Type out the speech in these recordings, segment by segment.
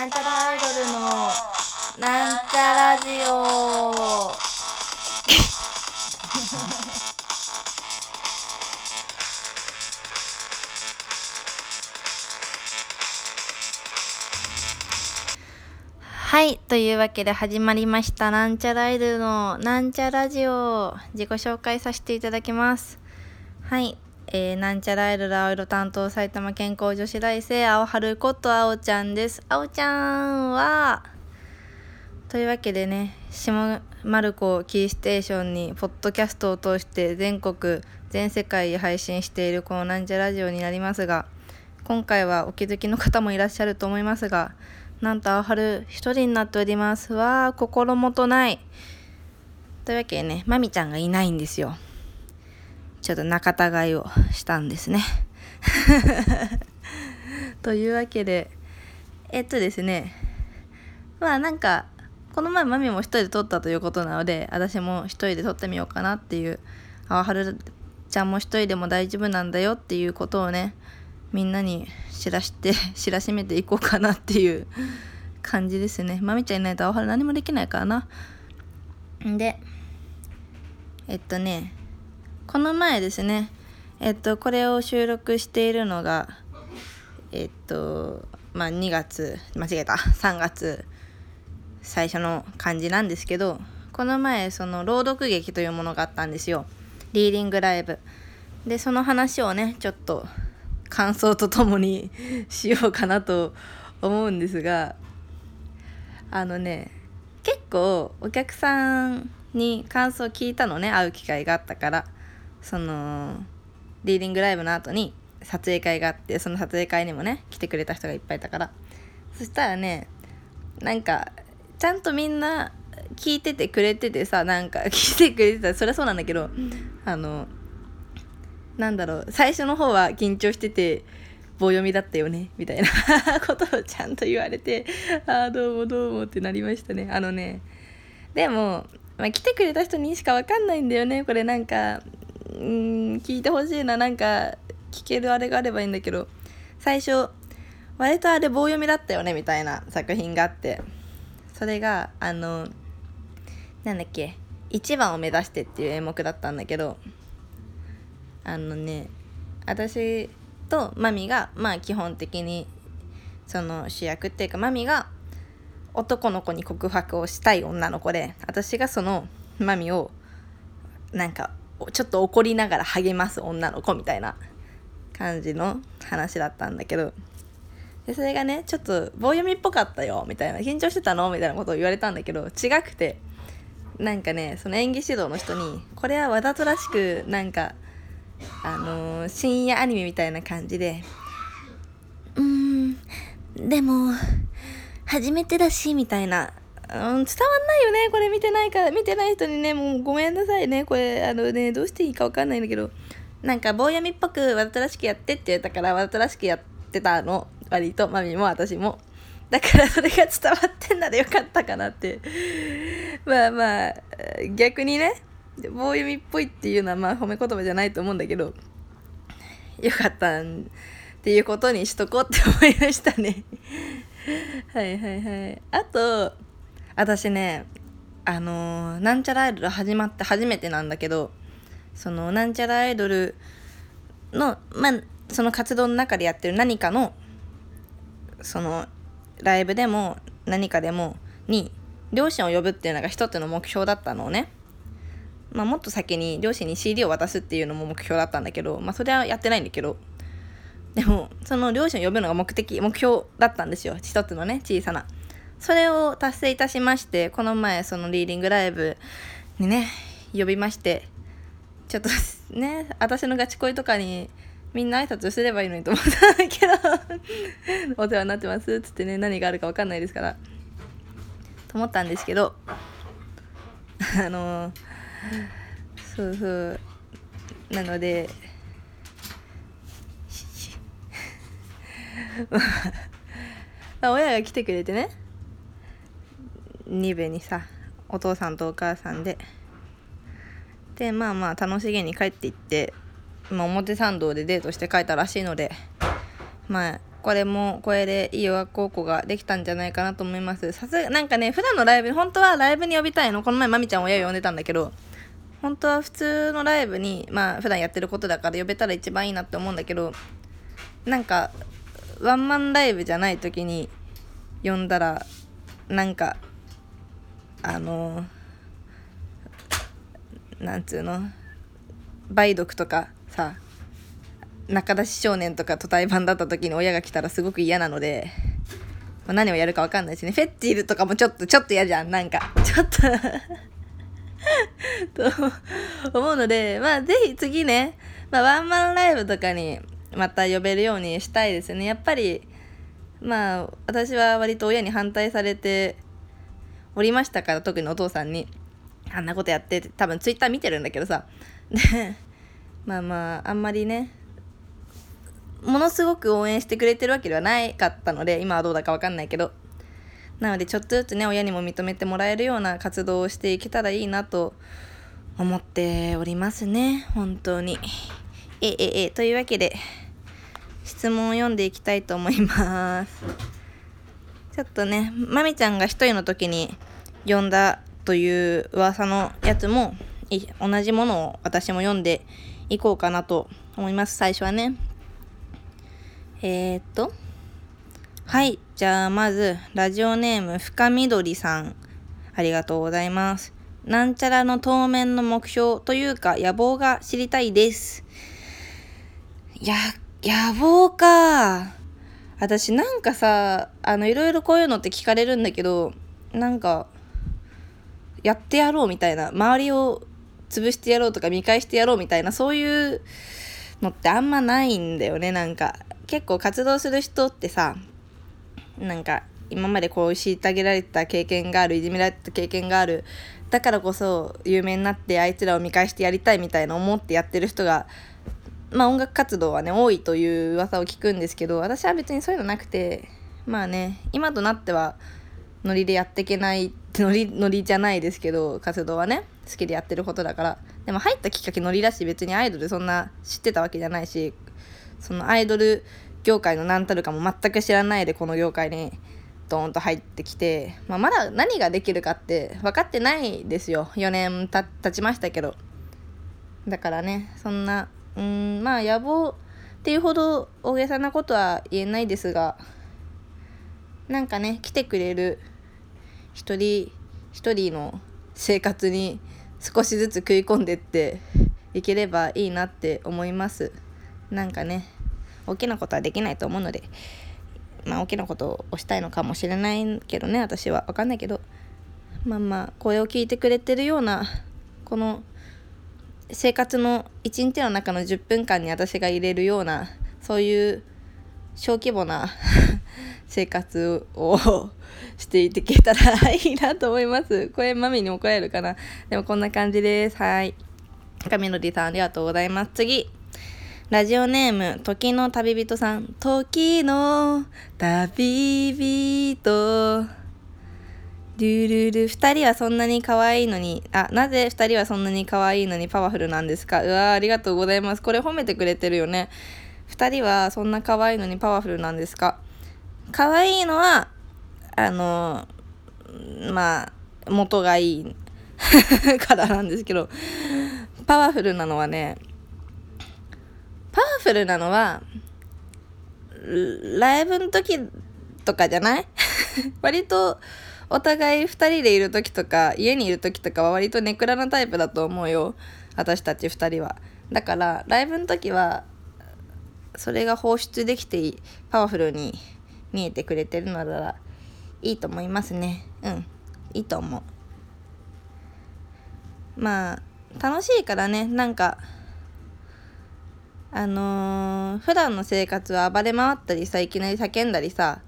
なんちゃらアイドルのなんちゃラジオ。はいというわけで始まりましたなんちゃらアイドルのなんちゃラジオ。自己紹介させていただきます。はいえー、なんちゃらアイドル青色担当埼玉健康女子大生青春こと青ちゃんです。青ちゃんはというわけでね下丸子キーステーションにポッドキャストを通して全国全世界へ配信しているこのなんちゃラジオになりますが今回はお気づきの方もいらっしゃると思いますがなんと青春一人になっております。わあ心もとない。というわけでねまみちゃんがいないんですよ。ちょっと仲違いをしたんですね。というわけでえっとですねまあなんかこの前マミも一人で撮ったということなので私も一人で撮ってみようかなっていうあはるちゃんも一人でも大丈夫なんだよっていうことをねみんなに知らして 知らしめていこうかなっていう感じですねまみちゃんいないとあはる何もできないからな。でえっとねこの前ですねえっとこれを収録しているのがえっとまあ2月間違えた3月最初の感じなんですけどこの前その朗読劇というものがあったんですよ。リーディングライブ。でその話をねちょっと感想とともに しようかなと思うんですがあのね結構お客さんに感想を聞いたのね会う機会があったから。そのリーディングライブの後に撮影会があってその撮影会にもね来てくれた人がいっぱいいたから。そしたらねなんかちゃんとみんな聞いててくれててさなんか 聞いてくれてたそりゃそうなんだけどあのなんだろう最初の方は緊張してて棒読みだったよねみたいな ことをちゃんと言われてああどうもどうもってなりましたね。あのねでも、まあ、来てくれた人にしか分かんないんだよねこれなんか。うん聞いてほしいな。なんか聞けるあれがあればいいんだけど。最初割とあれ棒読みだったよねみたいな。作品があって。それがあのなんだっけ。1番を目指してっていう演目だったんだけど。あのね私とマミがまあ基本的にその主役っていうかマミが男の子に告白をしたい女の子で。私がそのマミをなんかちょっと怒りながら励ます女の子みたいな感じの話だったんだけど。でそれがねちょっと棒読みっぽかったよみたいな緊張してたのみたいなことを言われたんだけど違くて。なんかねその演技指導の人にこれはわざとらしくなんかあのー、深夜アニメみたいな感じで。うーん。でも初めてだしみたいな。うん、伝わんないよねこれ見てないから見てない人にねもうごめんなさいねこれあのねどうしていいか分かんないんだけどなんか棒読みっぽくわざとらしくやってって言ったからわざとらしくやってたの。割とマミも私も。だからそれが伝わってんならよかったかなって。まあまあ逆にね棒読みっぽいっていうのはまあ褒め言葉じゃないと思うんだけどよかったっていうことにしとこうって思いましたね。はいはいはい。あと私ねあのー、なんちゃらアイドル始まって初めてなんだけどそのなんちゃらアイドルのまあその活動の中でやってる何かのそのライブでも何かでもに両親を呼ぶっていうのが一つの目標だったのをねまあもっと先に両親に CD を渡すっていうのも目標だったんだけどまあそれはやってないんだけどでもその両親を呼ぶのが目的目標だったんですよ一つのね小さな。それを達成いたしましてこの前そのリーディングライブにね呼びましてちょっと ね私のガチ恋とかにみんな挨拶すればいいのにと思ったんだけど お世話になってますっつってね何があるか分かんないですからと思ったんですけど あのそうそうなので親が来てくれてね2部にさお父さんとお母さんで。でまあまあ楽しげに帰っていって、まあ、表参道でデートして帰ったらしいのでまあこれもこれでいい親孝行ができたんじゃないかなと思います。さすがなんかね普段のライブ本当はライブに呼びたいの。この前まみちゃん親呼んでたんだけど本当は普通のライブにまあ普段やってることだから呼べたら一番いいなって思うんだけどなんかワンマンライブじゃない時に呼んだらなんかあのなんつうの？梅毒とかさ中出し少年とかと対バンだった時に親が来たらすごく嫌なので、まあ、何をやるか分かんないしね。フェッチールとかもちょっとちょっと嫌じゃん。なんかちょっと。と思うのでまあぜひ次ね、まあ、ワンマンライブとかにまた呼べるようにしたいですね。やっぱりまあ私は割と親に反対されておりましたから特にお父さんに。あんなことやって多分ツイッター見てるんだけどさ。で まあまああんまりねものすごく応援してくれてるわけではないかったので今はどうだか分かんないけど。なのでちょっとずつね親にも認めてもらえるような活動をしていけたらいいなと思っておりますね。本当に。えええ。というわけで質問を読んでいきたいと思います。ちょっとねまみちゃんが一人の時に読んだという噂のやつも同じものを私も読んでいこうかなと思います。最初はね。えー、っと。はい。じゃあまずラジオネーム深緑さん。ありがとうございます。なんちゃらの当面の目標というか野望が知りたいです。や野望か。私なんかさあのいろいろこういうのって聞かれるんだけどなんかやってやろうみたいな周りを潰してやろうとか見返してやろうみたいなそういうのってあんまないんだよねなんか。結構活動する人ってさなんか今までこう虐げられた経験があるいじめられた経験があるだからこそ有名になってあいつらを見返してやりたいみたいな思ってやってる人がまあ音楽活動はね多いという噂を聞くんですけど私は別にそういうのなくてまあね今となってはノリでやっていけないノリ ノリじゃないですけど活動はね好きでやってることだから。でも入ったきっかけノリだし別にアイドルそんな知ってたわけじゃないしそのアイドル業界の何たるかも全く知らないでこの業界にドーンと入ってきて、まあ、まだ何ができるかって分かってないですよ。4年た経ちましたけど。だからねそんなうんまあ野望っていうほど大げさなことは言えないですがなんかね来てくれる一人一人の生活に少しずつ食い込んでっていければいいなって思います。なんかね大きなことはできないと思うのでまあ大きなことをしたいのかもしれないけどね私は。分かんないけど。まあまあこれを聞いてくれてるようなこの生活の一日の中の10分間に私が入れるようなそういう小規模な 生活をしていけたらいいなと思います。これマミに怒られるかなでもこんな感じです。はい。神のりさんありがとうございます。次。ラジオネーム、時の旅人さん。時の旅人。ルルル。二人はそんなに可愛いのに、あ、なぜ二人はそんなに可愛いのにパワフルなんですか？うわありがとうございます。これ褒めてくれてるよね。二人はそんな可愛いのにパワフルなんですか？可愛いのは、あの、まあ、元がいい からなんですけど、パワフルなのはね、パワフルなのはライブの時とかじゃない？割とお互い2人でいる時とか家にいる時とかは割とネクラなタイプだと思うよ。私たち2人は。だからライブの時はそれが放出できてパワフルに見えてくれてるのならいいと思いますね。うん。いいと思う。まあ楽しいからね。なんかあのー、普段の生活は暴れ回ったりさいきなり叫んだりさ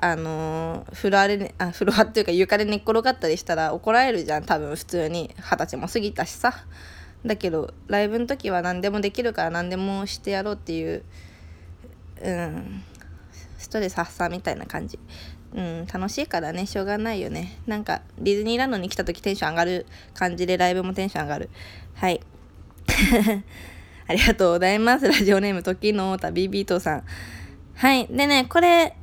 あの、フロアで、ね、あフロアっていうか床で寝っ転がったりしたら怒られるじゃん。多分普通に。二十歳も過ぎたしさ。だけどライブの時は何でもできるから何でもしてやろうっていううんストレス発散みたいな感じ。うん楽しいからね。しょうがないよね。なんかディズニーランドに来た時テンション上がる感じでライブもテンション上がる。はい。ありがとうございます。ラジオネーム、時の旅ビートさん。はい。でねこれ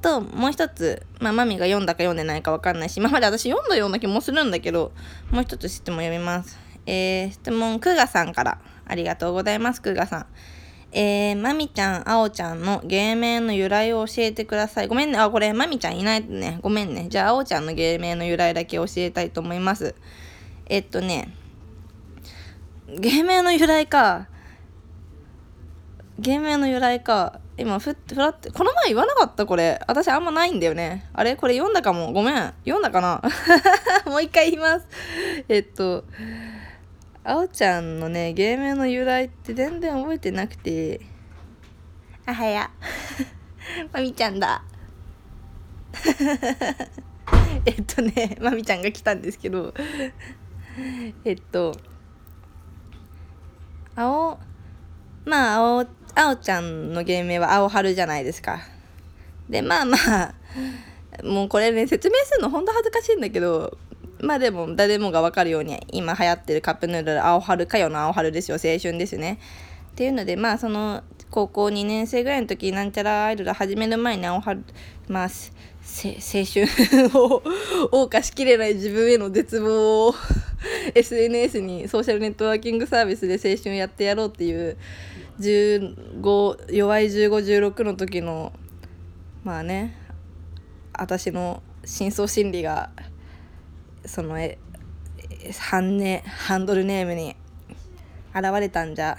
ともう一つ、まあ、マミが読んだか読んでないか分かんないし今まで私読んだような気もするんだけどもう一つ質問読みますえー、質問クーガさんからありがとうございますクーガさんえー、まみちゃん、あおちゃんの芸名の由来を教えてください。ごめんね。あ、これ、まみちゃんいないね。ごめんね。じゃあ、あおちゃんの芸名の由来だけ教えたいと思います。えっとね、芸名の由来か。芸名の由来か。今ふ、ふらって、この前言わなかったこれ。私あんまないんだよね。あれ？これ読んだかも。ごめん。読んだかな？もう一回言います。えっと、あおちゃんのね、芸名の由来って全然覚えてなくて。あはや。まみちゃんだ。えっとね、まみちゃんが来たんですけど、えっと、青、まあ、青、青ちゃんの芸名は青春じゃないですか。で、まあまあ、もうこれね、説明するのほんと恥ずかしいんだけど、まあでも誰もが分かるように今流行ってるカップヌードル青春かよの青春ですよ青春ですねっていうのでまあその高校2年生ぐらいの時なんちゃらアイドル始める前に青春まあ青春を謳歌しきれない自分への絶望を SNS にソーシャルネットワーキングサービスで青春やってやろうっていう15弱い1516の時のまあね私の深層心理がそのえハンネハンドルネームに現れたんじゃ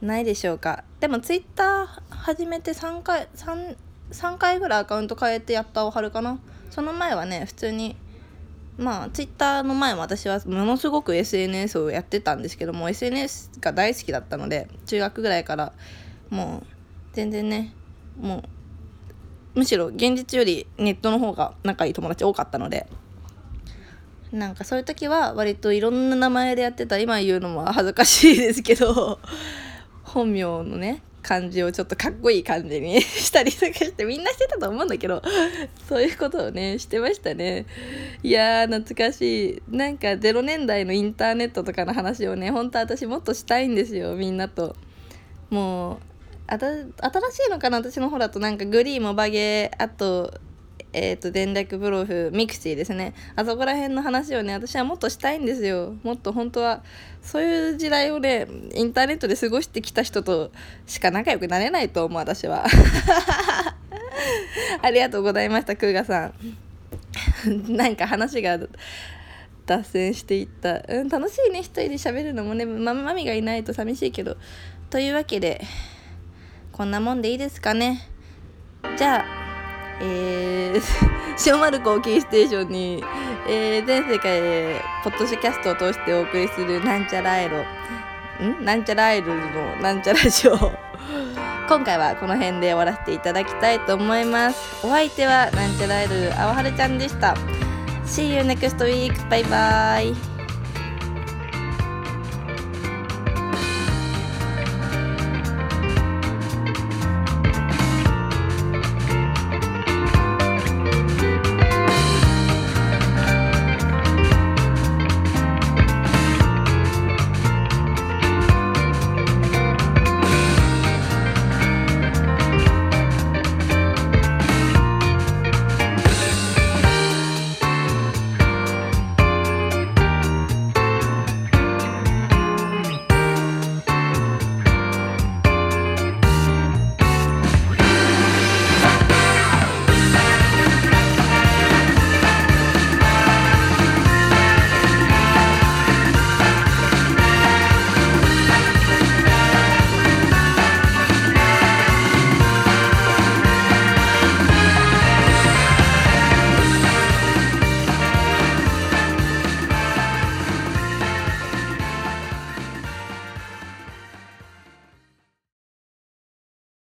ないでしょうか。でもツイッター始めて3回 3, 3回ぐらいアカウント変えてやったおはるかな。その前はね普通にまあツイッターの前も私はものすごく SNS をやってたんですけども SNS が大好きだったので中学ぐらいからもう全然ねもうむしろ現実よりネットの方が仲いい友達多かったのでなんかそういう時は割といろんな名前でやってた。今言うのも恥ずかしいですけど本名のね感じをちょっとかっこいい感じに したりとかしてみんなしてたと思うんだけど そういうことをねしてましたね。いやー懐かしい。なんか0年代のインターネットとかの話をねほんと私もっとしたいんですよみんなと。もう新しいのかな私の方だとなんかグリーもバゲーあとえっ、ー、と、前略プロフ、ミクシィですね。あそこら辺の話をね、私はもっとしたいんですよ。もっと本当は、そういう時代をね、インターネットで過ごしてきた人としか仲良くなれないと思う、私は。ありがとうございました、クーガさん。なんか話が脱線していった。うん、楽しいね、一人で喋るのもね、ま、マミがいないと寂しいけど。というわけで、こんなもんでいいですかね。じゃあ、えー、塩丸子をキーステーションに、えー、全世界へポッドキャストを通してお送りするなんちゃらアイロん？なんちゃらアイドルのなんちゃらジオ 今回はこの辺で終わらせていただきたいと思います。お相手はなんちゃらアイドルあわはるちゃんでした。See you next week! バイバイ